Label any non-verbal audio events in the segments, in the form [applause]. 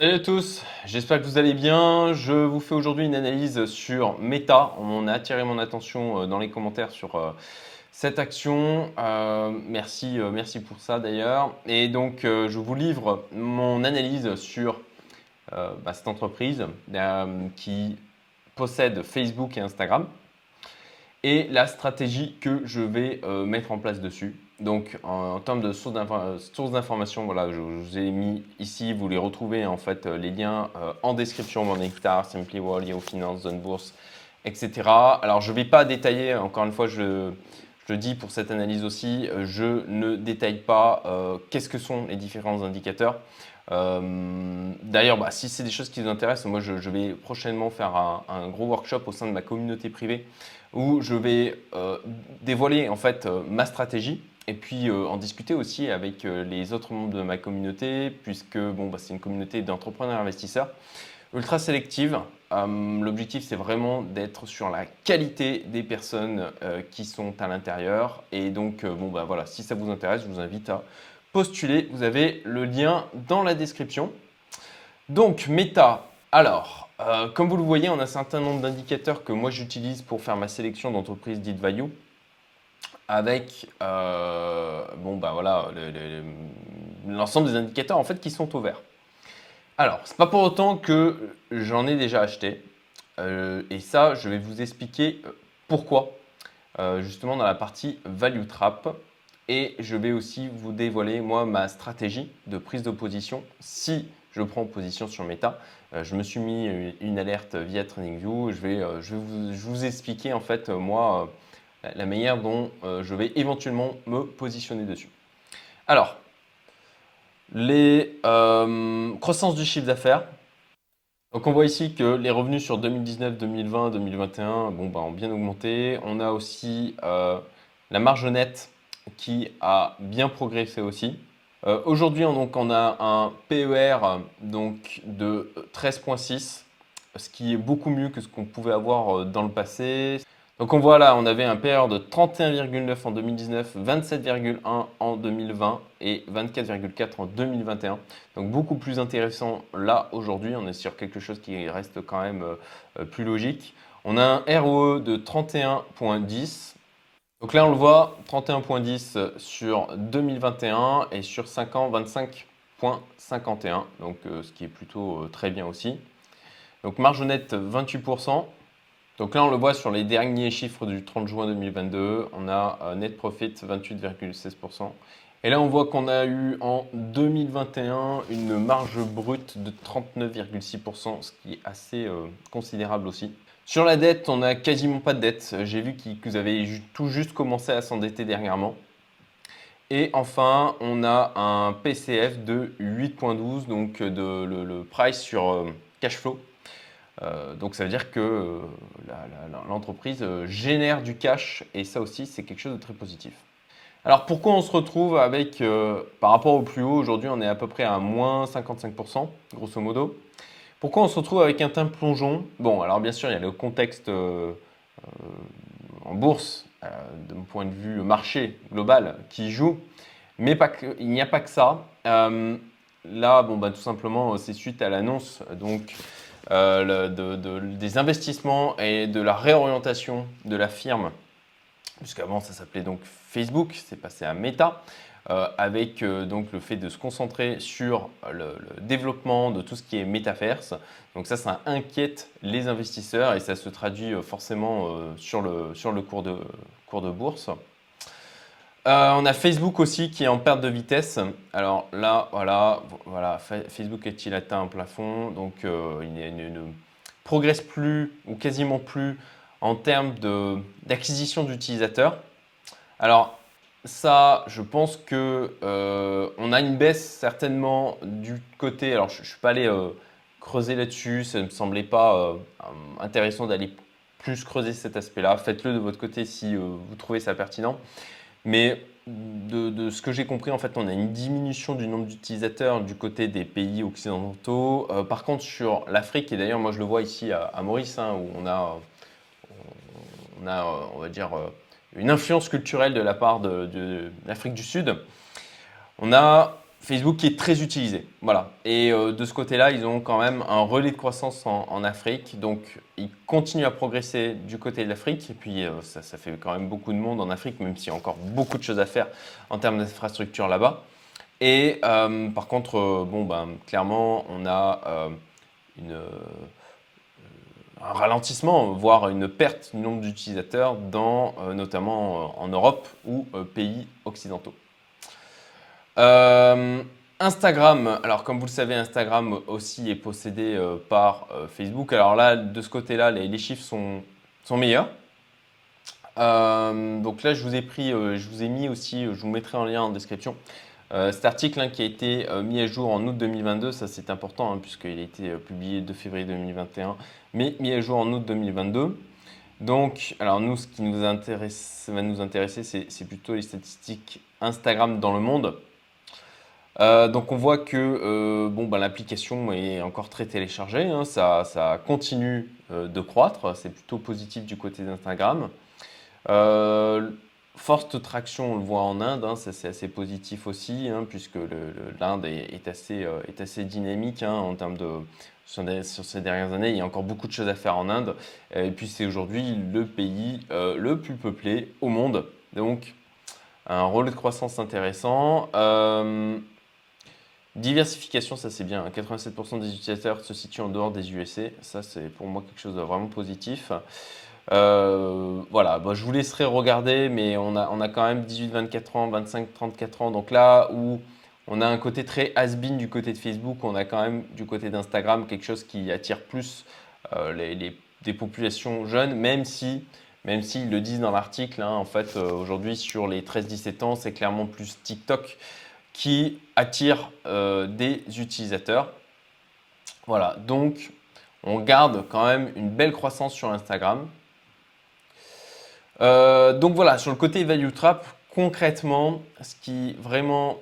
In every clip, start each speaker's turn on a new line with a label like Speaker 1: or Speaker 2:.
Speaker 1: Salut à tous, j'espère que vous allez bien. Je vous fais aujourd'hui une analyse sur Meta. On a attiré mon attention euh, dans les commentaires sur euh, cette action. Euh, merci, merci pour ça d'ailleurs. Et donc, je vous livre mon analyse sur bah, cette entreprise qui possède Facebook et Instagram et la stratégie que je vais mettre en place dessus. Donc, en, termes de sources d'information, voilà, je, vous ai mis ici, vous les retrouvez en fait euh, les liens euh, en description, mon Nectar, Simply Wall, Yahoo Finance, Zone Bourse, etc. Alors, je ne vais pas détailler, encore une fois, je, je, le dis pour cette analyse aussi, euh, je ne détaille pas qu'est-ce que sont les différents indicateurs. D'ailleurs, bah, si c'est des choses qui vous intéressent, moi je, vais prochainement faire un, gros workshop au sein de ma communauté privée où je vais dévoiler en fait ma stratégie et puis euh, en discuter aussi avec euh, les autres membres de ma communauté, puisque bon, bah, c'est une communauté d'entrepreneurs investisseurs ultra sélective. Euh, l'objectif, c'est vraiment d'être sur la qualité des personnes qui sont à l'intérieur. Et donc, bon, bah, voilà, si ça vous intéresse, je vous invite à postuler. Vous avez le lien dans la description. Donc, Meta. Alors, comme vous le voyez, on a un certain nombre d'indicateurs que moi j'utilise pour faire ma sélection d'entreprises dites value avec euh, bon, bah voilà, l'ensemble des indicateurs en fait qui sont au vert. Alors, c'est pas pour autant que j'en ai déjà acheté. Euh, et ça, je vais vous expliquer euh, pourquoi, justement dans la partie Value Trap. Et je vais aussi vous dévoiler, moi, ma stratégie de prise de position si je prends position sur Meta. je me suis mis une alerte via TradingView. Je vais, je vais vous, expliquer, en fait, moi, la manière dont euh, je vais éventuellement me positionner dessus. Alors, les euh, croissances du chiffre d'affaires. Donc on voit ici que les revenus sur 2019, 2020, 2021 bon, bah, ont bien augmenté. On a aussi euh, la marge nette qui a bien progressé aussi. Aujourd'hui, on, a un PER donc, de 13,6, ce qui est beaucoup mieux que ce qu'on pouvait avoir dans le passé. Donc on voit là, on avait un PER de 31,9 en 2019, 27,1 en 2020 et 24,4 en 2021. Donc beaucoup plus intéressant là aujourd'hui. On est sur quelque chose qui reste quand même euh, plus logique. On a un ROE de 31,10. Donc là on le voit, 31,10 sur 2021 et sur 5 ans 25,51. Donc euh, ce qui est plutôt euh, très bien aussi. Donc marge nette 28%. Donc là, on le voit sur les derniers chiffres du 30 juin 2022, on a un net profit 28,16%. Et là, on voit qu'on a eu en 2021 une marge brute de 39,6%, ce qui est assez euh, considérable aussi. Sur la dette, on n'a quasiment pas de dette. J'ai vu que vous avez tout juste commencé à s'endetter dernièrement. Et enfin, on a un PCF de 8.12, donc de, le, price sur euh, cash flow euh, donc ça veut dire que euh, l'entreprise euh, génère du cash et ça aussi c'est quelque chose de très positif. Alors pourquoi on se retrouve avec, par rapport au plus haut, aujourd'hui on est à peu près à moins 55%, grosso modo. Pourquoi on se retrouve avec un teint plongeon? Bon, alors bien sûr il y a le contexte en bourse, d'un point de vue marché global, qui joue, mais il n'y a pas que ça. là, bon, bah, tout simplement, c'est suite à l'annonce donc euh, des investissements et de la réorientation de la firme, puisqu'avant ça s'appelait donc Facebook, c'est passé à Meta. Euh, avec euh, donc le fait de se concentrer sur le, développement de tout ce qui est métaverse. Donc ça, ça inquiète les investisseurs et ça se traduit forcément sur, le, sur le cours de, cours de bourse. Euh, on a Facebook aussi qui est en perte de vitesse. Alors là, voilà, voilà Facebook est-il atteint un plafond? Donc euh, il, ne, progresse plus ou quasiment plus en termes d'acquisition d'utilisateurs. Alors ça, je pense que euh, on a une baisse certainement du côté. Alors je ne suis pas allé creuser là-dessus. Ça ne me semblait pas intéressant d'aller plus creuser cet aspect-là. Faites-le de votre côté si vous trouvez ça pertinent. Mais de, ce que j'ai compris, en fait, on a une diminution du nombre d'utilisateurs du côté des pays occidentaux. Euh, par contre, sur l'Afrique, et d'ailleurs, moi je le vois ici à, Maurice, hein, où on a, on a, on va dire, une influence culturelle de la part de, l'Afrique du Sud, on a Facebook qui est très utilisé. Voilà. Et euh, de ce côté-là, ils ont quand même un relais de croissance en, Afrique. Donc, ils continuent à progresser du côté de l'Afrique. Et puis, euh, ça, fait quand même beaucoup de monde en Afrique, même s'il y a encore beaucoup de choses à faire en termes d'infrastructure là-bas. Et euh, par contre, bon, ben, clairement, on a une, un ralentissement, voire une perte du nombre d'utilisateurs, dans, notamment en Europe ou pays occidentaux. Euh, Instagram, alors comme vous le savez, Instagram aussi est possédé euh, par euh, Facebook. Alors là, de ce côté-là, les, chiffres sont, sont meilleurs. donc là, je vous ai pris, je vous ai mis aussi, je vous mettrai en lien en description, cet article hein, qui a été mis à jour en août 2022. Ça, c'est important hein, puisqu'il a été publié 2 février 2021, mais mis à jour en août 2022. Donc, alors nous, ce qui va nous intéresser, c'est plutôt les statistiques Instagram dans le monde. Euh, donc on voit que euh, bon, bah, l'application est encore très téléchargée, hein. ça, continue euh, de croître, c'est plutôt positif du côté d'Instagram. Forte traction, on le voit en Inde, hein. c'est assez positif aussi, hein, puisque l'Inde est, assez, est, assez, dynamique en termes de... Sur, sur, ces dernières années, il y a encore beaucoup de choses à faire en Inde. Et puis c'est aujourd'hui le pays le plus peuplé au monde. Donc un rôle de croissance intéressant. Diversification, ça c'est bien. 87% des utilisateurs se situent en dehors des USA. Ça, c'est pour moi quelque chose de vraiment positif. Euh, voilà, je vous laisserai regarder, mais on a, quand même 18-24 ans, 25-34 ans. Donc là où on a un côté très has-been du côté de Facebook, on a quand même du côté d'Instagram quelque chose qui attire plus euh, des populations jeunes, même si, même s'ils le disent dans l'article, hein, en fait, euh, aujourd'hui sur les 13-17 ans, c'est clairement plus TikTok qui attire des utilisateurs. Voilà, donc on garde quand même une belle croissance sur Instagram. Euh, donc voilà, sur le côté value trap, concrètement, ce qui vraiment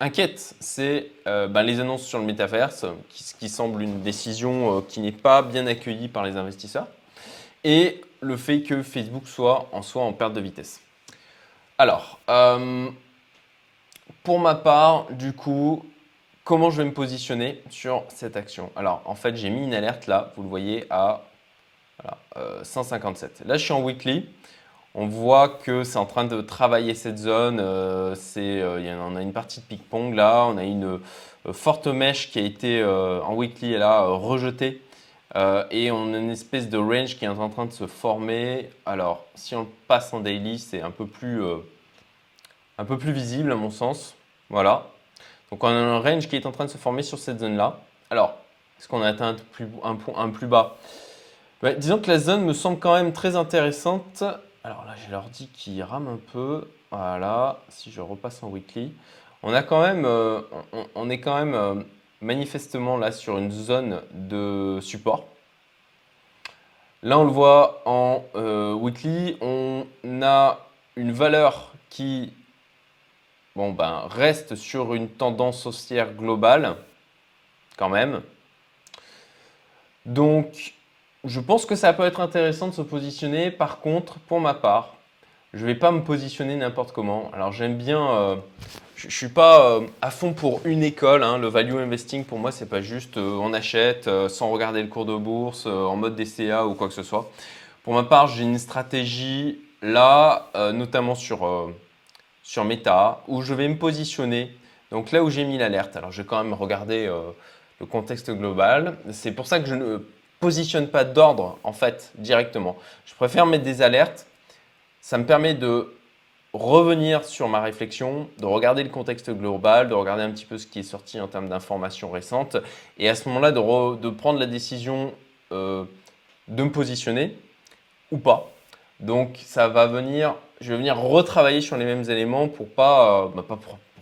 Speaker 1: inquiète, c'est euh, ben, les annonces sur le métaverse, qui, ce qui semble une décision qui n'est pas bien accueillie par les investisseurs, et le fait que Facebook soit en soi en perte de vitesse. Alors, pour ma part, du coup, comment je vais me positionner sur cette action? Alors, en fait, j'ai mis une alerte là, vous le voyez, à 157. Euh, là, je suis en weekly. On voit que c'est en train de travailler cette zone. Euh, euh, on a une partie de ping-pong là. On a une forte mèche qui a été en weekly là, rejetée. et on a une espèce de range qui est en train de se former. Alors, si on passe en daily, c'est un peu plus un peu plus visible à mon sens. Voilà. Donc on a un range qui est en train de se former sur cette zone-là. Alors, est-ce qu'on a atteint un, plus bas? Disons que la zone me semble quand même très intéressante. Alors là, j'ai l'ordi qui rame un peu. Voilà, si je repasse en weekly. On, a quand même, euh, on, est quand même euh, manifestement là sur une zone de support. Là, on le voit en euh, weekly. On a une valeur qui bon, ben, reste sur une tendance haussière globale, quand même. Donc, je pense que ça peut être intéressant de se positionner. Par contre, pour ma part, je ne vais pas me positionner n'importe comment. Alors, j'aime bien. Euh, je ne suis pas euh, à fond pour une école. Hein. Le value investing, pour moi, c'est pas juste euh, on achète sans regarder le cours de bourse, en mode DCA ou quoi que ce soit. Pour ma part, j'ai une stratégie là, notamment sur sur Meta où je vais me positionner. Donc là où j'ai mis l'alerte, alors je vais quand même regarder le contexte global. C'est pour ça que je ne positionne pas d'ordre en fait directement. Je préfère mettre des alertes. Ça me permet de revenir sur ma réflexion, de regarder le contexte global, de regarder un petit peu ce qui est sorti en termes d'informations récentes, et à ce moment-là de, de, prendre la décision euh, de me positionner ou pas. Donc ça va venir je vais venir retravailler sur les mêmes éléments pour pas, euh, bah, pas,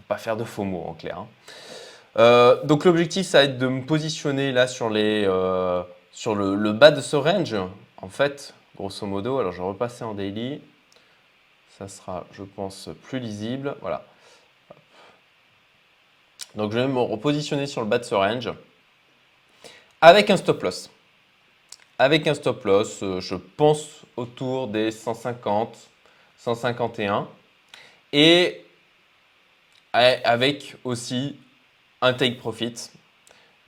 Speaker 1: pas faire de faux mots en clair. Hein. Euh, donc l'objectif, ça va être de me positionner là sur, les, sur le, bas de ce range. En fait, grosso modo, alors je vais repasser en daily. Ça sera, je pense, plus lisible. Voilà. Donc je vais me repositionner sur le bas de ce range avec un stop loss. Avec un stop loss, je pense autour des 150, 151. Et avec aussi un take profit.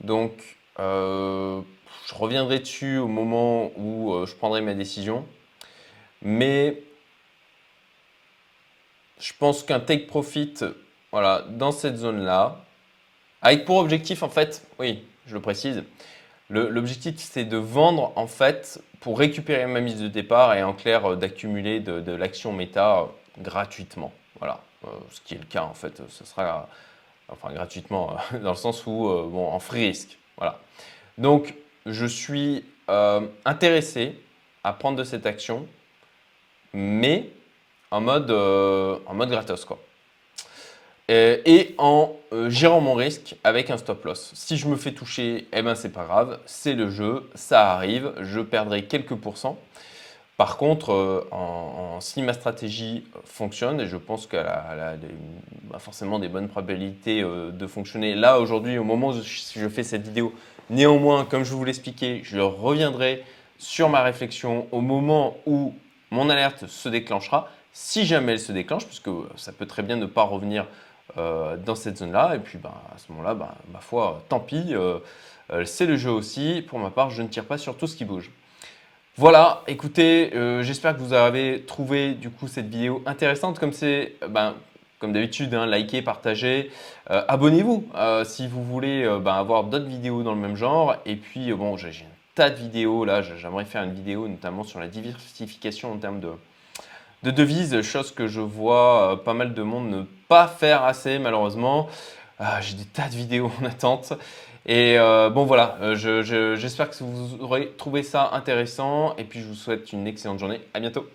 Speaker 1: Donc, je reviendrai dessus au moment où je prendrai ma décision. Mais je pense qu'un take profit, voilà, dans cette zone-là, avec pour objectif, en fait, oui, je le précise, l'objectif c'est de vendre, en fait, pour récupérer ma mise de départ et en clair, d'accumuler de, l'action méta gratuitement. Voilà, euh, ce qui est le cas, en fait, ce sera, enfin, gratuitement, [laughs] dans le sens où, euh, bon, en free risk. Voilà. Donc, je suis euh, intéressé à prendre de cette action, mais en mode, euh, en mode gratos. Quoi. Et, en euh, gérant mon risque avec un stop loss. Si je me fais toucher, eh ben c'est pas grave, c'est le jeu, ça arrive, je perdrai quelques pourcents. Par contre, euh, si ma stratégie fonctionne, et je pense qu'elle a, bah, forcément des bonnes probabilités de fonctionner là aujourd'hui, au moment où je, fais cette vidéo, néanmoins, comme je vous l'expliquais, je reviendrai sur ma réflexion au moment où mon alerte se déclenchera si jamais elle se déclenche, puisque ça peut très bien ne pas revenir euh, dans cette zone-là, et puis ben, à ce moment-là, ben, ma foi, tant pis, euh, euh, c'est le jeu aussi. Pour ma part, je ne tire pas sur tout ce qui bouge. Voilà, écoutez, j'espère que vous avez trouvé du coup cette vidéo intéressante. Comme c'est, ben, comme d'habitude, hein, likez, partagez, abonnez-vous si vous voulez ben, avoir d'autres vidéos dans le même genre. Et puis, bon, j'ai un tas de vidéos là. J'aimerais faire une vidéo notamment sur la diversification en termes de, de devises, chose que je vois euh, pas mal de monde ne pas faire assez malheureusement. J'ai des tas de vidéos en attente. Et euh, bon voilà, euh, j'espère que vous aurez trouvé ça intéressant et puis je vous souhaite une excellente journée. À bientôt.